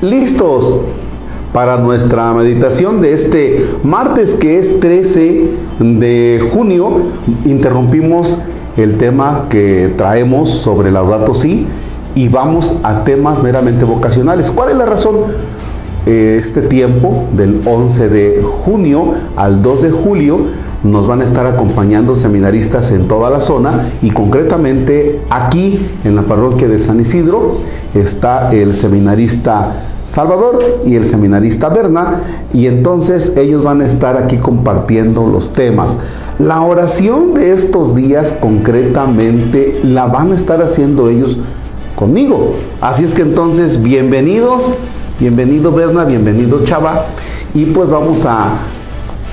listos para nuestra meditación de este martes que es 13 de junio. Interrumpimos el tema que traemos sobre Laudato Si y vamos a temas meramente vocacionales. ¿Cuál es la razón? Eh, este tiempo del 11 de junio al 2 de julio nos van a estar acompañando seminaristas en toda la zona y concretamente aquí en la parroquia de San Isidro está el seminarista Salvador y el seminarista Berna y entonces ellos van a estar aquí compartiendo los temas. La oración de estos días concretamente la van a estar haciendo ellos conmigo. Así es que entonces bienvenidos, bienvenido Berna, bienvenido Chava y pues vamos a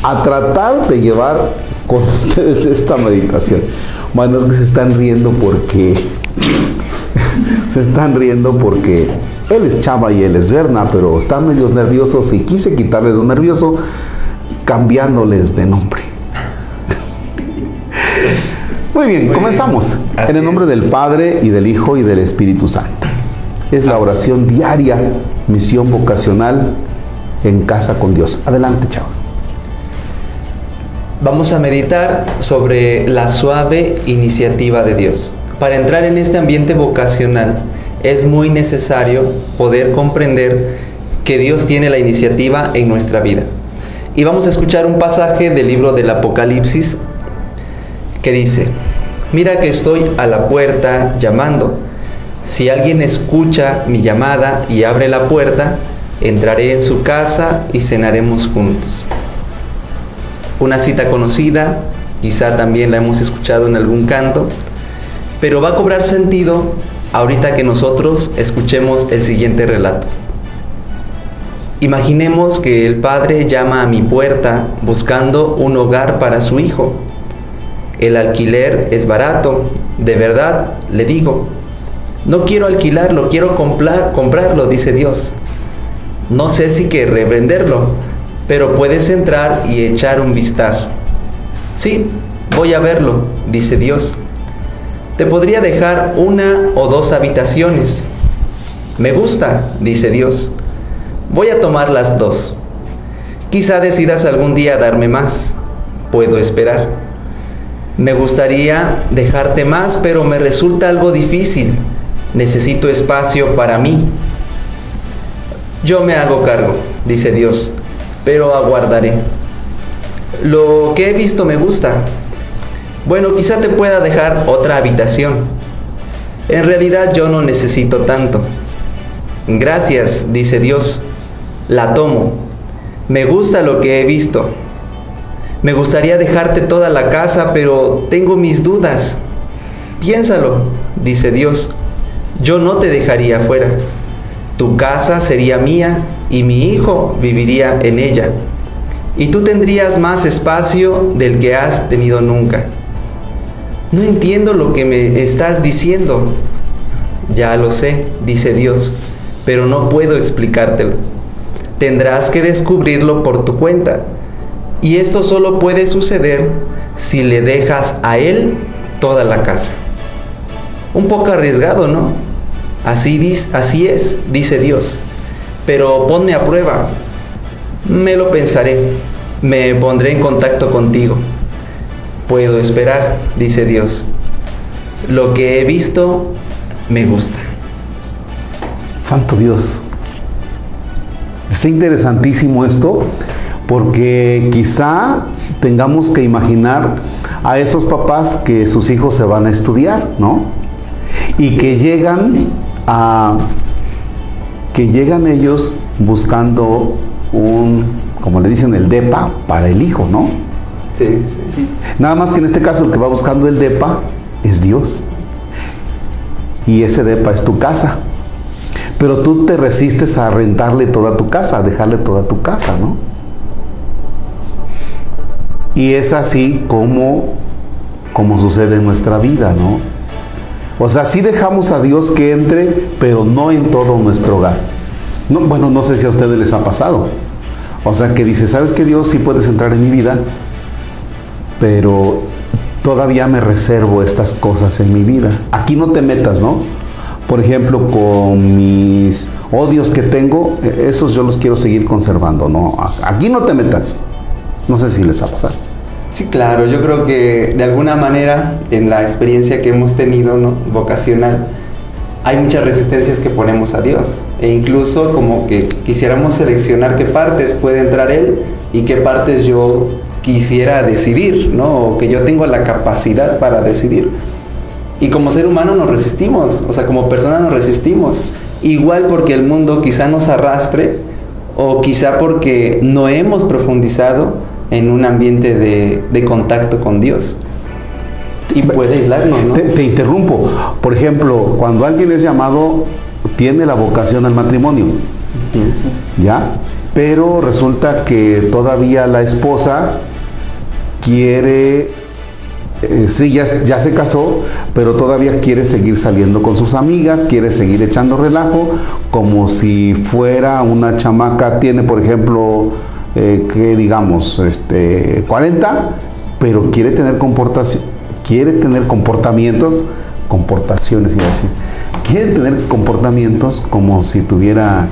a tratar de llevar con ustedes esta meditación. Bueno, es que se están riendo porque se están riendo porque él es Chava y él es Berna, pero están medios nerviosos y quise quitarles lo nervioso cambiándoles de nombre. Muy bien, comenzamos. En el nombre del Padre y del Hijo y del Espíritu Santo. Es la oración diaria, misión vocacional en casa con Dios. Adelante, Chava vamos a meditar sobre la suave iniciativa de Dios. Para entrar en este ambiente vocacional es muy necesario poder comprender que Dios tiene la iniciativa en nuestra vida. Y vamos a escuchar un pasaje del libro del Apocalipsis que dice, mira que estoy a la puerta llamando. Si alguien escucha mi llamada y abre la puerta, entraré en su casa y cenaremos juntos una cita conocida, quizá también la hemos escuchado en algún canto, pero va a cobrar sentido ahorita que nosotros escuchemos el siguiente relato. Imaginemos que el padre llama a mi puerta buscando un hogar para su hijo. El alquiler es barato, de verdad, le digo. No quiero alquilarlo, quiero comprar, comprarlo, dice Dios. No sé si que revenderlo, pero puedes entrar y echar un vistazo. Sí, voy a verlo, dice Dios. Te podría dejar una o dos habitaciones. Me gusta, dice Dios. Voy a tomar las dos. Quizá decidas algún día darme más. Puedo esperar. Me gustaría dejarte más, pero me resulta algo difícil. Necesito espacio para mí. Yo me hago cargo, dice Dios pero aguardaré. Lo que he visto me gusta. Bueno, quizá te pueda dejar otra habitación. En realidad yo no necesito tanto. Gracias, dice Dios. La tomo. Me gusta lo que he visto. Me gustaría dejarte toda la casa, pero tengo mis dudas. Piénsalo, dice Dios. Yo no te dejaría fuera. Tu casa sería mía y mi hijo viviría en ella. Y tú tendrías más espacio del que has tenido nunca. No entiendo lo que me estás diciendo. Ya lo sé, dice Dios, pero no puedo explicártelo. Tendrás que descubrirlo por tu cuenta. Y esto solo puede suceder si le dejas a Él toda la casa. Un poco arriesgado, ¿no? Así, así es, dice Dios pero ponme a prueba. Me lo pensaré, me pondré en contacto contigo. Puedo esperar, dice Dios. Lo que he visto me gusta. Santo Dios. Está interesantísimo esto porque quizá tengamos que imaginar a esos papás que sus hijos se van a estudiar, ¿no? Y que llegan a que llegan ellos buscando un, como le dicen, el DEPA para el hijo, ¿no? Sí, sí, sí. Nada más que en este caso el que va buscando el DEPA es Dios. Y ese DEPA es tu casa. Pero tú te resistes a rentarle toda tu casa, a dejarle toda tu casa, ¿no? Y es así como, como sucede en nuestra vida, ¿no? O sea, sí dejamos a Dios que entre, pero no en todo nuestro hogar. No, bueno, no sé si a ustedes les ha pasado. O sea, que dice, ¿sabes que Dios sí puedes entrar en mi vida? Pero todavía me reservo estas cosas en mi vida. Aquí no te metas, ¿no? por ejemplo, con mis odios que tengo, e, esos yo los quiero seguir conservando, ¿no? Aquí no te metas. No sé si les ha pasado. Sí, claro, yo creo que de alguna manera en la experiencia que hemos tenido ¿no? vocacional, hay muchas resistencias que ponemos a Dios. E incluso como que quisiéramos seleccionar qué partes puede entrar Él y qué partes yo quisiera decidir, ¿no? O que yo tengo la capacidad para decidir. Y como ser humano nos resistimos, o sea, como persona nos resistimos. Igual porque el mundo quizá nos arrastre o quizá porque no hemos profundizado en un ambiente de, contacto con Dios. Y puede aislarnos, ¿no? Te, interrumpo. Por ejemplo, cuando alguien es llamado, tiene la vocación al matrimonio. ¿Ya? Pero resulta que todavía la esposa quiere eh, sí, ya, ya, se casó, pero todavía quiere seguir saliendo con sus amigas, quiere seguir echando relajo, como si fuera una chamaca, tiene por ejemplo, eh, que digamos, este, 40, pero quiere tener, quiere tener comportamientos, comportaciones, y así, quiere tener comportamientos como si tuviera,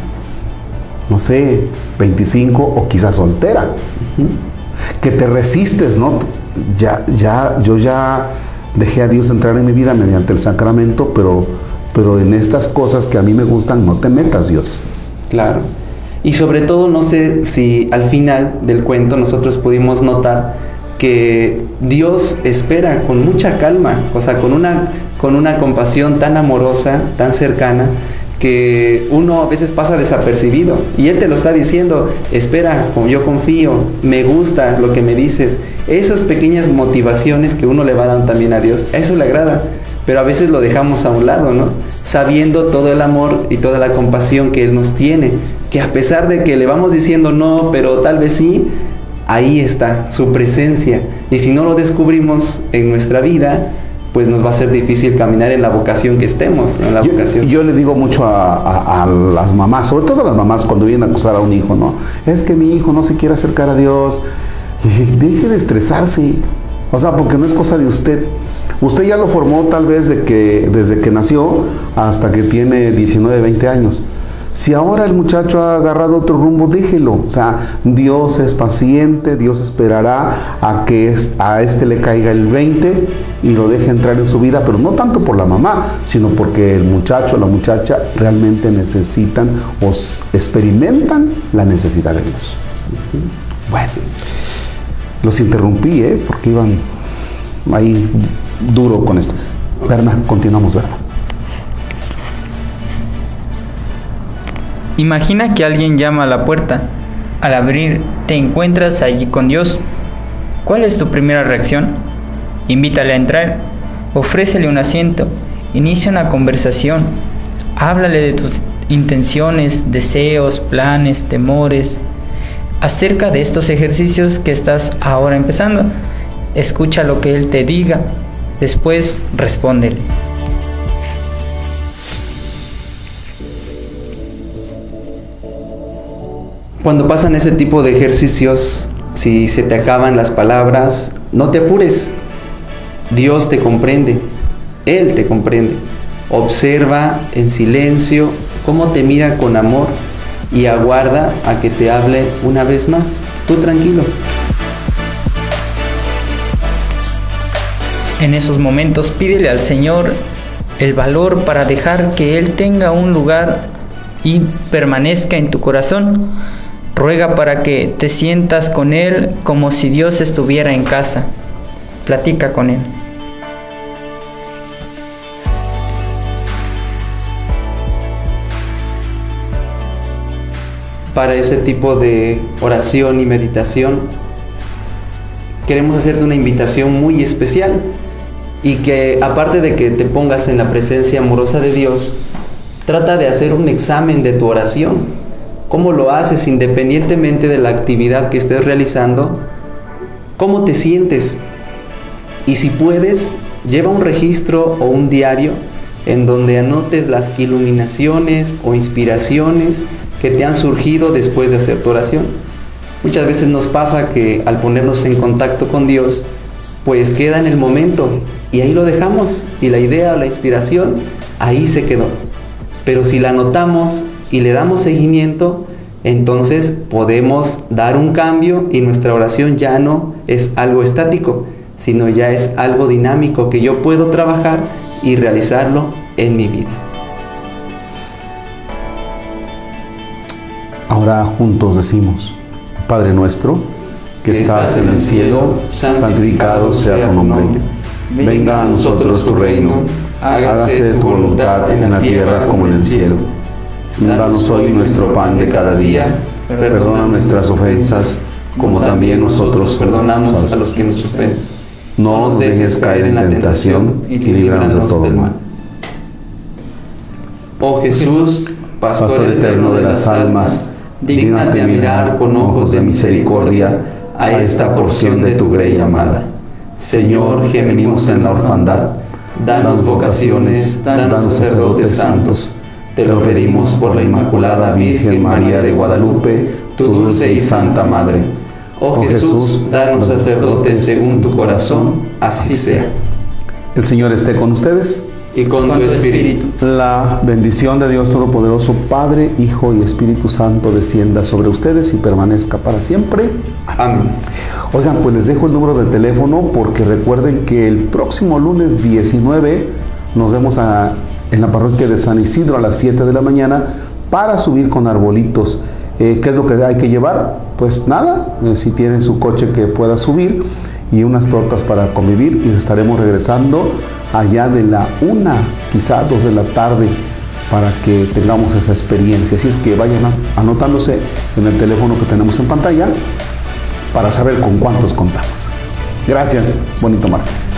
no sé, 25 o quizás soltera. Que te resistes, ¿no? ya, ya, yo ya dejé a Dios entrar en mi vida mediante el sacramento, pero, pero en estas cosas que a mí me gustan, no te metas, Dios. Claro. Y sobre todo, no sé si al final del cuento nosotros pudimos notar que Dios espera con mucha calma, o sea, con una, con una compasión tan amorosa, tan cercana, que uno a veces pasa desapercibido y Él te lo está diciendo, espera, yo confío, me gusta lo que me dices. Esas pequeñas motivaciones que uno le va dando también a Dios, a eso le agrada, pero a veces lo dejamos a un lado, ¿no? Sabiendo todo el amor y toda la compasión que Él nos tiene, que a pesar de que le vamos diciendo no, pero tal vez sí, ahí está su presencia. Y si no lo descubrimos en nuestra vida, pues nos va a ser difícil caminar en la vocación que estemos, en la yo, vocación. Yo le digo mucho a, las mamás, sobre todo a las mamás cuando vienen a acusar a un hijo, ¿no? Es que mi hijo no se quiere acercar a Dios. Y deje de estresarse. O sea, porque no es cosa de usted. Usted ya lo formó tal vez de que, desde que nació hasta que tiene 19, 20 años. Si ahora el muchacho ha agarrado otro rumbo, déjelo. O sea, Dios es paciente, Dios esperará a que a este le caiga el 20 y lo deje entrar en su vida, pero no tanto por la mamá, sino porque el muchacho o la muchacha realmente necesitan o experimentan la necesidad de Dios. Bueno, los interrumpí, ¿eh? porque iban ahí duro con esto. Berna, continuamos, Berna. Imagina que alguien llama a la puerta. Al abrir, te encuentras allí con Dios. ¿Cuál es tu primera reacción? Invítale a entrar, ofrécele un asiento, inicia una conversación, háblale de tus intenciones, deseos, planes, temores, acerca de estos ejercicios que estás ahora empezando. Escucha lo que Él te diga, después respóndele. Cuando pasan ese tipo de ejercicios, si se te acaban las palabras, no te apures. Dios te comprende, Él te comprende. Observa en silencio cómo te mira con amor y aguarda a que te hable una vez más. Tú tranquilo. En esos momentos pídele al Señor el valor para dejar que Él tenga un lugar y permanezca en tu corazón Ruega para que te sientas con Él como si Dios estuviera en casa. Platica con Él. Para ese tipo de oración y meditación, queremos hacerte una invitación muy especial y que aparte de que te pongas en la presencia amorosa de Dios, trata de hacer un examen de tu oración cómo lo haces independientemente de la actividad que estés realizando, cómo te sientes. Y si puedes, lleva un registro o un diario en donde anotes las iluminaciones o inspiraciones que te han surgido después de hacer tu oración. Muchas veces nos pasa que al ponernos en contacto con Dios, pues queda en el momento y ahí lo dejamos y la idea o la inspiración ahí se quedó. Pero si la anotamos y le damos seguimiento, entonces podemos dar un cambio y nuestra oración ya no es algo estático, sino ya es algo dinámico que yo puedo trabajar y realizarlo en mi vida. Ahora juntos decimos, Padre nuestro, que estás en el cielo, santificado sea tu nombre. Venga a nosotros tu reino, hágase tu voluntad en la tierra como en el cielo. Danos hoy nuestro pan de cada día, perdona nuestras ofensas, como también nosotros perdonamos a los que nos ofenden. No nos dejes caer en la tentación y líbranos de todo mal. Oh Jesús, Pastor eterno de las almas, dígnate mirar con ojos de misericordia a esta porción de tu grey amada. Señor, gemimos en la orfandad, danos vocaciones, danos sacerdotes santos. Te lo pedimos por la Inmaculada Virgen María de Guadalupe, tu dulce y santa Madre. Oh Jesús, danos sacerdotes según tu corazón, así sea. El Señor esté con ustedes y con tu espíritu. La bendición de Dios Todopoderoso, Padre, Hijo y Espíritu Santo descienda sobre ustedes y permanezca para siempre. Amén. Oigan, pues les dejo el número de teléfono porque recuerden que el próximo lunes 19 nos vemos en la parroquia de San Isidro a las 7 de la mañana para subir con arbolitos. Eh, ¿Qué es lo que hay que llevar? Pues nada, eh, si tienen su coche que pueda subir y unas tortas para convivir y estaremos regresando allá de la una, quizá dos de la tarde para que tengamos esa experiencia. Así es que vayan anotándose en el teléfono que tenemos en pantalla para saber con cuántos contamos. Gracias, bonito martes.